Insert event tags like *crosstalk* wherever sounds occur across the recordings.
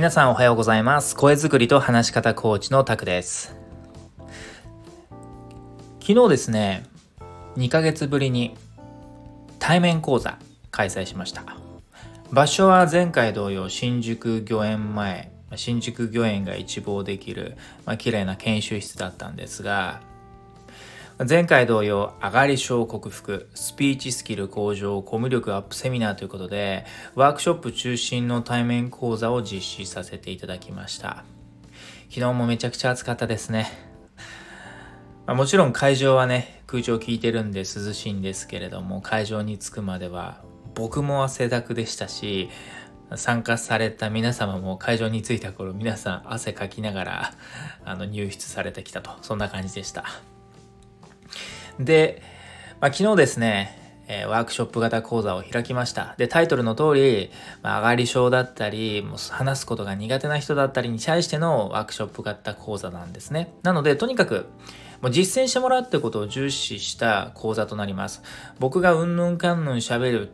皆さんおはようございます。声作りと話し方コーチのタクです。昨日ですね2ヶ月ぶりに対面講座開催しました。場所は前回同様新宿御苑前新宿御苑が一望できる、まあ、綺麗な研修室だったんですが前回同様、上がり症克服、スピーチスキル向上、コミュ力アップセミナーということで、ワークショップ中心の対面講座を実施させていただきました。昨日もめちゃくちゃ暑かったですね。まあ、もちろん会場はね、空調効いてるんで涼しいんですけれども、会場に着くまでは僕も汗だくでしたし、参加された皆様も会場に着いた頃皆さん汗かきながらあの入室されてきたとそんな感じでしたで、まあ、昨日ですね、え、ワークショップ型講座を開きました。で、タイトルの通り、まあ、上がり症だったり、もう話すことが苦手な人だったりに対してのワークショップ型講座なんですね。なので、とにかく、もう実践してもらうってことを重視した講座となります。僕がうんぬんかんぬん喋るっ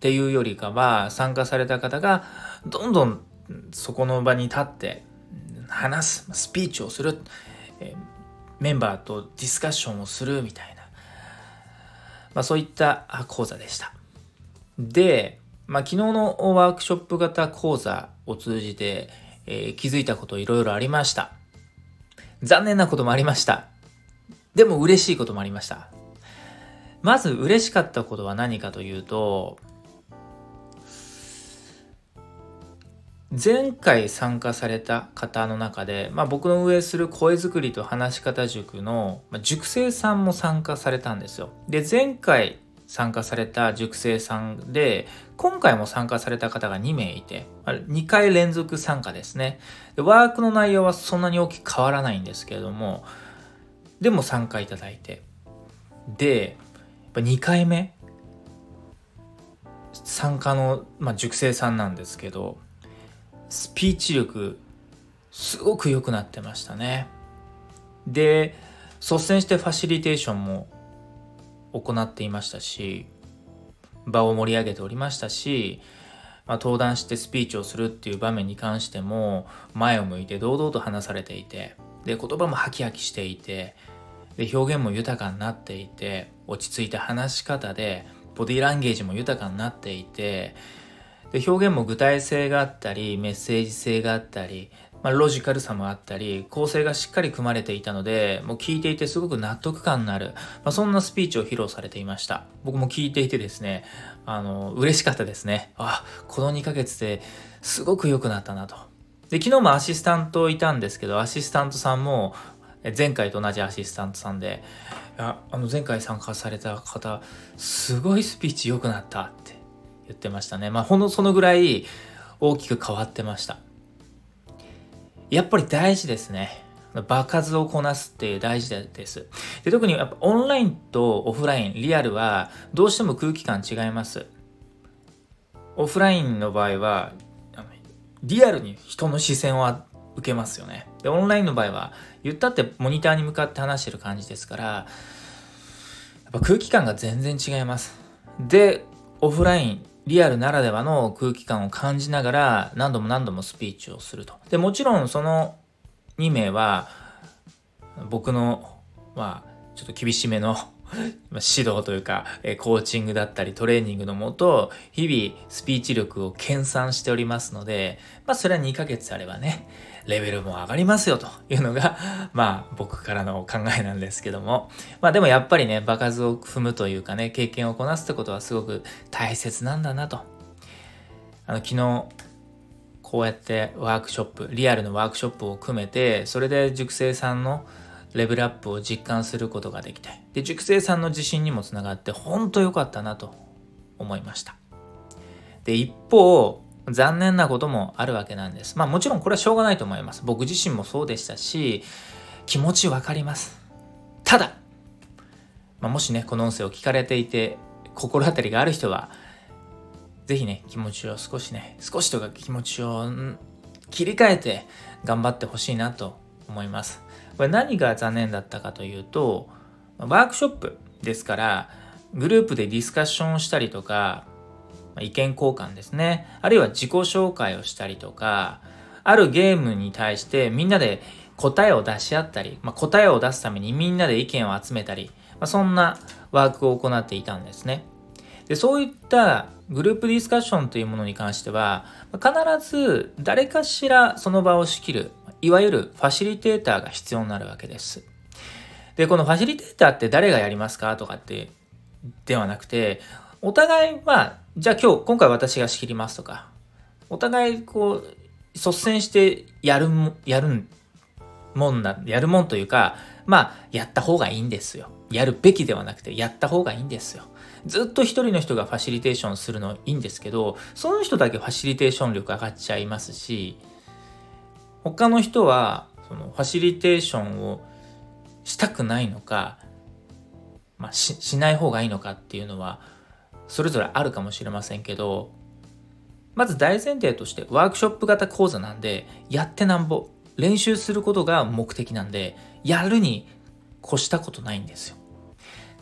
ていうよりかは、参加された方が、どんどんそこの場に立って、話す、スピーチをする、えーメンバーとディスカッションをするみたいな、まあ、そういった講座でした。で、まあ、昨日のワークショップ型講座を通じて、えー、気づいたこといろいろありました。残念なこともありました。でも嬉しいこともありました。まず嬉しかったことは何かというと、前回参加された方の中で、まあ、僕の運営する声作りと話し方塾の、塾生さんも参加されたんですよ。で、前回参加された塾生さんで、今回も参加された方が2名いて、2回連続参加ですねで。ワークの内容はそんなに大きく変わらないんですけれども、でも参加いただいて。で、やっぱ2回目参加の、まあ、塾生さんなんですけど、スピーチ力すごく良くなってましたね。で率先してファシリテーションも行っていましたし場を盛り上げておりましたし、まあ、登壇してスピーチをするっていう場面に関しても前を向いて堂々と話されていてで言葉もハキハキしていてで表現も豊かになっていて落ち着いた話し方でボディーランゲージも豊かになっていてで表現も具体性があったりメッセージ性があったり、まあ、ロジカルさもあったり構成がしっかり組まれていたのでもう聞いていてすごく納得感のある、まあ、そんなスピーチを披露されていました。僕も聞いていてですねあの嬉しかったですね。あこの2ヶ月ですごく良くなったなと。で昨日もアシスタントいたんですけどアシスタントさんも前回と同じアシスタントさんであの前回参加された方すごいスピーチ良くなったって言ってましたね。まあ、ほんのそのぐらい大きく変わってました。やっぱり大事ですね。場数をこなすって大事です。で特にやっぱオンラインとオフライン、リアルはどうしても空気感違います。オフラインの場合は、リアルに人の視線は受けますよね。で、オンラインの場合は、言ったってモニターに向かって話してる感じですから、やっぱ空気感が全然違います。で、オフライン、リアルならではの空気感を感じながら何度も何度もスピーチをすると。で、もちろんその2名は僕の、まあ、ちょっと厳しめの *laughs* 指導というか、コーチングだったりトレーニングのもと、日々スピーチ力を研鑽しておりますので、まあそれは2ヶ月あればね、レベルも上がりますよというのが、*laughs* まあ僕からの考えなんですけども。まあでもやっぱりね、場数を踏むというかね、経験をこなすってことはすごく大切なんだなと。あの昨日、こうやってワークショップ、リアルのワークショップを組めて、それで塾生さんのレベルアップを実感することができて、で、塾生さんの自信にもつながって、本当良かったなと思いました。で、一方、残念なこともあるわけなんです。まあもちろんこれはしょうがないと思います。僕自身もそうでしたし、気持ちわかります。ただ、まあ、もしね、この音声を聞かれていて、心当たりがある人は、ぜひね、気持ちを少しね、少しとか気持ちを切り替えて頑張ってほしいなと思います。これ何が残念だったかというと、ワークショップですから、グループでディスカッションをしたりとか、意見交換ですね。あるいは自己紹介をしたりとか、あるゲームに対してみんなで答えを出し合ったり、まあ、答えを出すためにみんなで意見を集めたり、まあ、そんなワークを行っていたんですね。でそういったグループディスカッションというものに関しては必ず誰かしらその場を仕切るいわゆるファシリテーターが必要になるわけです。でこのファシリテーターって誰がやりますかとかってではなくてお互いはじゃあ今日今回私が仕切りますとかお互いこう率先してやるやるもんなやるもんというかまあやった方がいいんですよ。やるべきではなくてやった方がいいんですよ。ずっと一人の人がファシリテーションするのいいんですけど、その人だけファシリテーション力上がっちゃいますし、他の人はそのファシリテーションをしたくないのか、まあ、ししない方がいいのかっていうのはそれぞれあるかもしれませんけどまず大前提としてワークショップ型講座なんでやってなんぼ練習することが目的なんでやるに越したことないんですよ。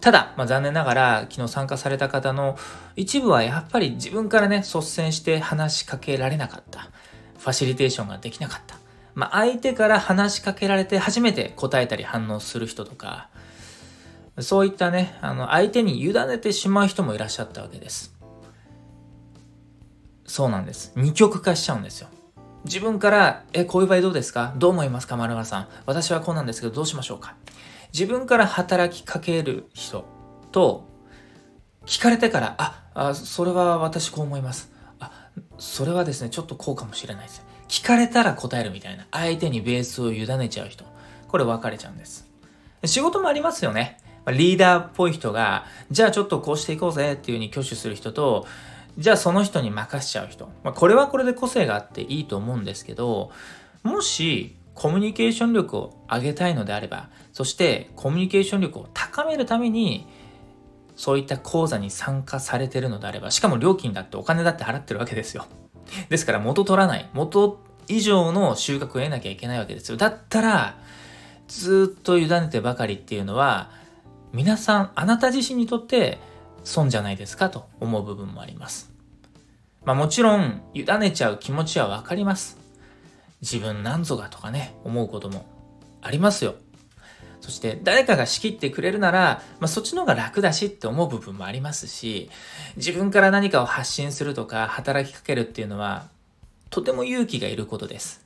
ただ、まあ、残念ながら昨日参加された方の一部はやっぱり自分からね率先して話しかけられなかった。ファシリテーションができなかった、まあ、相手から話しかけられて初めて答えたり反応する人とかそういったねあの相手に委ねてしまう人もいらっしゃったわけです。そうなんです。二極化しちゃうんですよ。自分から、え、こういう場合どうですか？どう思いますか？丸々さん。私はこうなんですけど、どうしましょうか？自分から働きかける人と聞かれてからああそれは私こう思います。あそれはですねちょっとこうかもしれないです。聞かれたら答えるみたいな。相手にベースを委ねちゃう人。これ分かれちゃうんです。仕事もありますよね。リーダーっぽい人がじゃあちょっとこうしていこうぜっていう風に挙手する人とじゃあその人に任しちゃう人、まあ、これはこれで個性があっていいと思うんですけどもしコミュニケーション力を上げたいのであればそしてコミュニケーション力を高めるためにそういった講座に参加されてるのであればしかも料金だってお金だって払ってるわけですよ。ですから元取らない。元以上の収穫を得なきゃいけないわけですよ。だったらずっと委ねてばかりっていうのは皆さんあなた自身にとって損じゃないですか？と思う部分もありますまあもちろん委ねちゃう気持ちはわかります自分なんぞがとかね、思うこともありますよ。そして誰かが仕切ってくれるなら、まあ、そっちの方が楽だしって思う部分もありますし、自分から何かを発信するとか働きかけるっていうのは、とても勇気がいることです。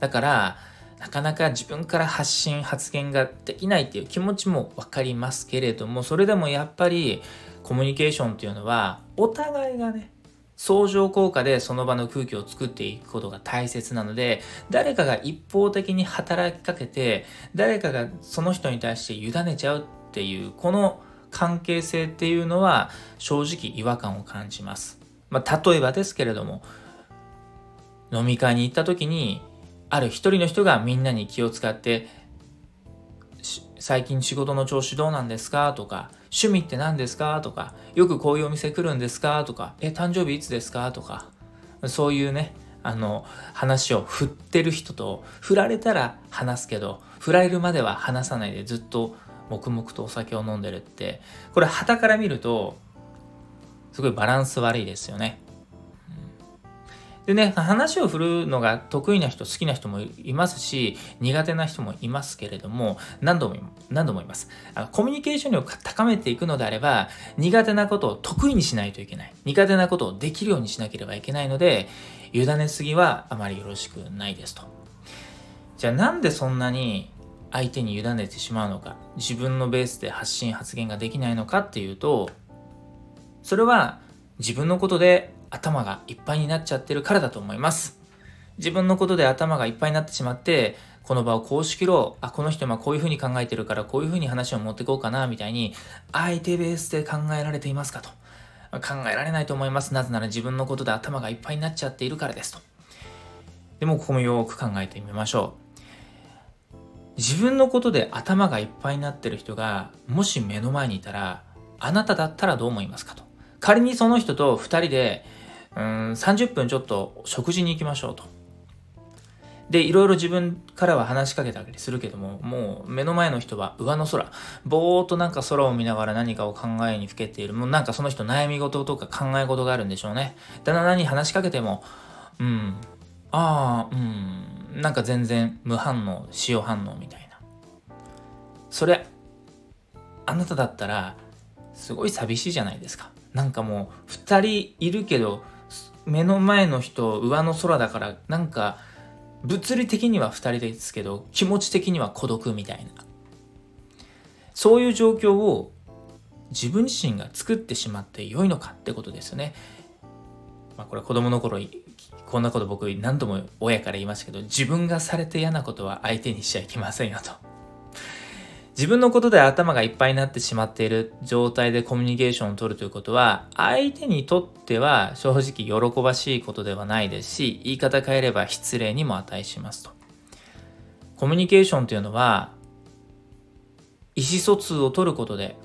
だから、なかなか自分から発信、発言ができないっていう気持ちもわかりますけれども、それでもやっぱりコミュニケーションっていうのは、お互いがね、相乗効果でその場の空気を作っていくことが大切なので、誰かが一方的に働きかけて、誰かがその人に対して委ねちゃうっていう、この関係性っていうのは正直違和感を感じます。まあ、例えばですけれども、飲み会に行った時に、ある一人の人がみんなに気を使って、最近仕事の調子どうなんですか？とか、趣味って何ですか？とか、よくこういうお店来るんですか？とか、え、誕生日いつですか？とか、そういうね、あの、話を振ってる人と、振られたら話すけど、振られるまでは話さないでずっと黙々とお酒を飲んでるって、これ旗から見ると、すごいバランス悪いですよね。でね、話を振るのが得意な人、好きな人もいますし、苦手な人もいますけれども、何度も、何度も言います。あのコミュニケーション力を高めていくのであれば、苦手なことを得意にしないといけない。苦手なことをできるようにしなければいけないので、委ねすぎはあまりよろしくないですと。じゃあなんでそんなに相手に委ねてしまうのか、自分のベースで発信発言ができないのかっていうと、それは自分のことで頭がいっぱいになっちゃってるからだと思います。自分のことで頭がいっぱいになってしまって、この場をこう仕切ろう。あ、この人はこういうふうに考えてるからこういうふうに話を持っていこうかな、みたいに、相手ベースで考えられていますかと。考えられないと思います。なぜなら自分のことで頭がいっぱいになっちゃっているからですと。でもここもよく考えてみましょう。自分のことで頭がいっぱいになってる人がもし目の前にいたらあなただったらどう思いますかと仮にその人と2人でうん30分ちょっと食事に行きましょうと。で、いろいろ自分からは話しかけたりするけども、もう目の前の人は上の空、ぼーっとなんか空を見ながら何かを考えにふけている。もうなんかその人悩み事とか考え事があるんでしょうね。だんだん何話しかけても、うん、ああうんなんか全然無反応塩反応みたいなそれあなただったらすごい寂しいじゃないですかなんかもう2人いるけど目の前の人上の空だからなんか物理的には2人ですけど気持ち的には孤独みたいなそういう状況を自分自身が作ってしまって良いのかってことですよね。まあ、これ子供の頃こんなこと僕何度も親から言いましたけど自分がされて嫌なことは相手にしちゃいけませんよと。自分のことで頭がいっぱいになってしまっている状態でコミュニケーションを取るということは相手にとっては正直喜ばしいことではないですし言い方変えれば失礼にも値しますと。コミュニケーションというのは意思疎通を取ることで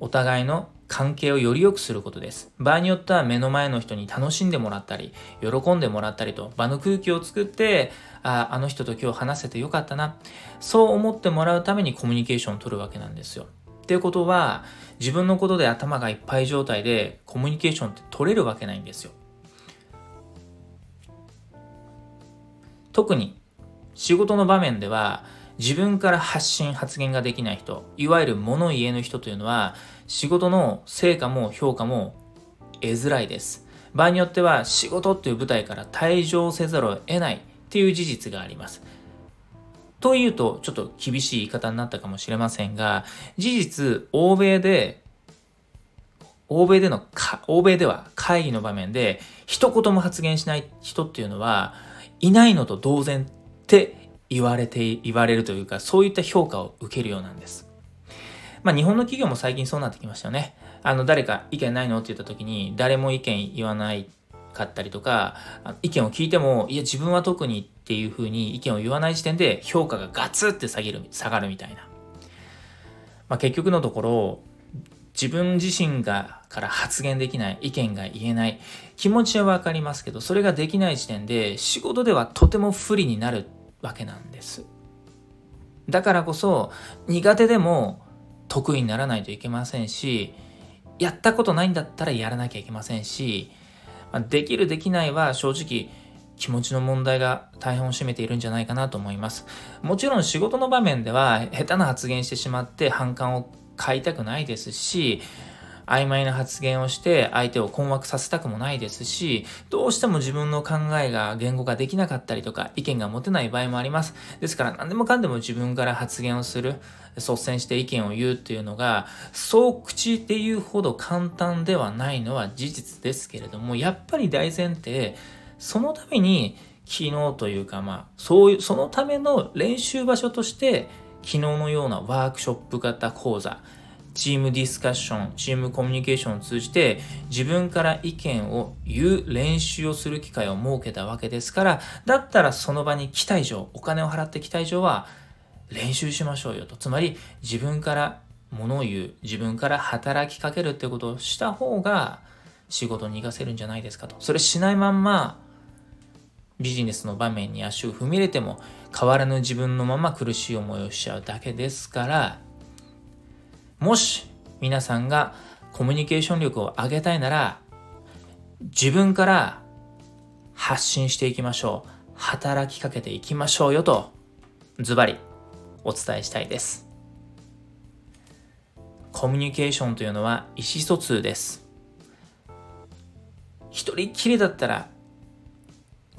お互いの関係をより良くすることです。場合によっては目の前の人に楽しんでもらったり、喜んでもらったりと場の空気を作って、ああの人と今日話せてよかったな。そう思ってもらうためにコミュニケーションを取るわけなんですよ。っていうことは、自分のことで頭がいっぱい状態でコミュニケーションって取れるわけないんですよ。特に仕事の場面では自分から発信発言ができない人いわゆる物言えぬ人というのは仕事の成果も評価も得づらいです場合によっては仕事っていう舞台から退場せざるを得ないっていう事実がありますというとちょっと厳しい言い方になったかもしれませんが事実欧米で欧米での欧米では会議の場面で一言も発言しない人っていうのはいないのと同然って言われて、言われるというか、そういった評価を受けるようなんです。まあ日本の企業も最近そうなってきましたよね。あの、誰か意見ないのって言った時に、誰も意見言わないかったりとか、意見を聞いても、いや自分は特にっていうふうに意見を言わない時点で評価がガツって下げる、下がるみたいな。まあ結局のところ、自分自身がから発言できない、意見が言えない、気持ちはわかりますけど、それができない時点で仕事ではとても不利になるわけなんです。だからこそ苦手でも得意にならないといけませんし、やったことないんだったらやらなきゃいけませんし、まできるできないは正直気持ちの問題が大半を占めているんじゃないかなと思います。もちろん仕事の場面では下手な発言してしまって反感を買いたくないですし、曖昧な発言をして相手を困惑させたくもないですし、どうしても自分の考えが言語化できなかったりとか、意見が持てない場合もあります。ですから何でもかんでも自分から発言をする、率先して意見を言うっていうのが、そう口で言うほど簡単ではないのは事実ですけれども、やっぱり大前提、そのために昨日というかまあ、そういう、そのための練習場所として、昨日のようなワークショップ型講座、チームディスカッション、チームコミュニケーションを通じて自分から意見を言う練習をする機会を設けたわけですから、だったらその場に来た以上、お金を払ってきた以上は練習しましょうよと。つまり自分から物を言う、自分から働きかけるってことをした方が仕事に活かせるんじゃないですかと。それしないまんまビジネスの場面に足を踏み入れても変わらぬ自分のまま苦しい思いをしちゃうだけですからもし皆さんがコミュニケーション力を上げたいなら自分から発信していきましょう。働きかけていきましょうよとズバリお伝えしたいです。コミュニケーションというのは意思疎通です。一人きりだったら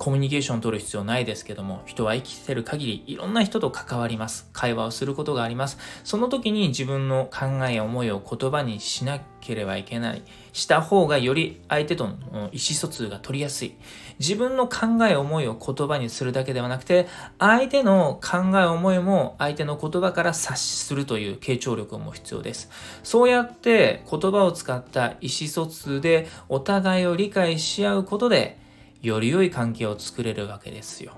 コミュニケーションを取る必要ないですけども、人は生きてる限りいろんな人と関わります。会話をすることがあります。その時に自分の考えや思いを言葉にしなければいけない。した方がより相手との意思疎通が取りやすい。自分の考え思いを言葉にするだけではなくて、相手の考え思いも相手の言葉から察するという傾聴力も必要です。そうやって言葉を使った意思疎通でお互いを理解し合うことで、より良い関係を作れるわけですよ。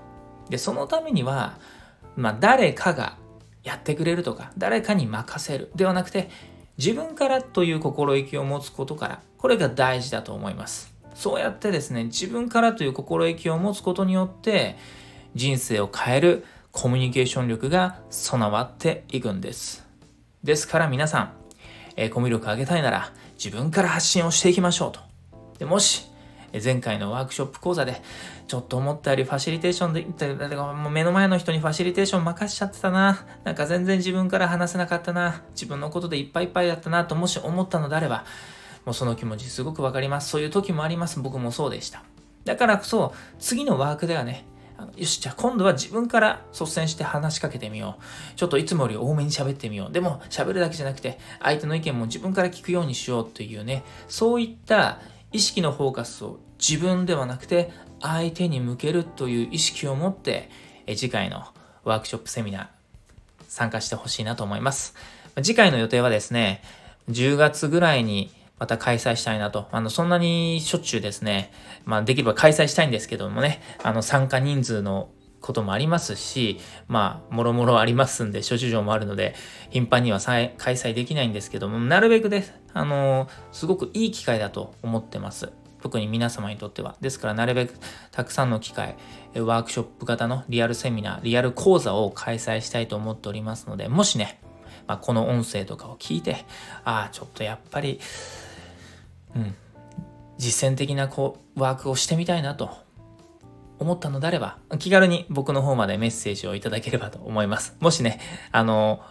で、そのためには、まあ、誰かがやってくれるとか、誰かに任せるではなくて、自分からという心意気を持つことから、これが大事だと思います。そうやってですね、自分からという心意気を持つことによって、人生を変えるコミュニケーション力が備わっていくんです。ですから皆さん、え、コミュ力上げたいなら自分から発信をしていきましょうと。でもし、前回のワークショップ講座で、ちょっと思ったよりファシリテーションで、もう目の前の人にファシリテーション任しちゃってたな。なんか全然自分から話せなかったな。自分のことでいっぱいいっぱいだったなともし思ったのであれば、もうその気持ちすごくわかります。そういう時もあります。僕もそうでした。だからこそ、次のワークではね、よし、じゃあ今度は自分から率先して話しかけてみよう。ちょっといつもより多めに喋ってみよう。でも喋るだけじゃなくて、相手の意見も自分から聞くようにしようというね、そういった意識のフォーカスを自分ではなくて相手に向けるという意識を持って、次回のワークショップセミナー参加してほしいなと思います。次回の予定はですね、10月ぐらいにまた開催したいなと。あの、そんなにしょっちゅうですね、まあ、できれば開催したいんですけどもね、あの、参加人数のこともありますし、まあ、もろもろありますんで、諸事情もあるので、頻繁には開催できないんですけども、なるべくです、あの、すごくいい機会だと思ってます。特に皆様にとっては。ですから、なるべくたくさんの機会、ワークショップ型のリアルセミナー、リアル講座を開催したいと思っておりますので、もしね、まあ、この音声とかを聞いて、ああ、ちょっとやっぱり、うん、実践的なこうワークをしてみたいなと思ったのであれば、気軽に僕の方までメッセージをいただければと思います。もしね、あの、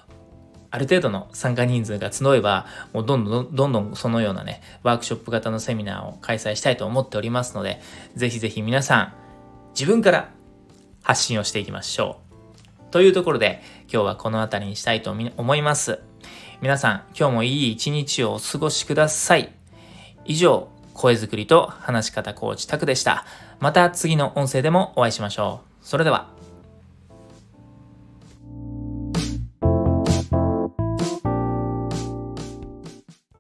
ある程度の参加人数が募れば、もうどんどんどんどんそのようなね、ワークショップ型のセミナーを開催したいと思っておりますので、ぜひぜひ皆さん、自分から発信をしていきましょう。というところで、今日はこの辺りにしたいと思います。皆さん、今日もいい一日をお過ごしください。以上、声作りと話し方コーチタクでした。また次の音声でもお会いしましょう。それでは。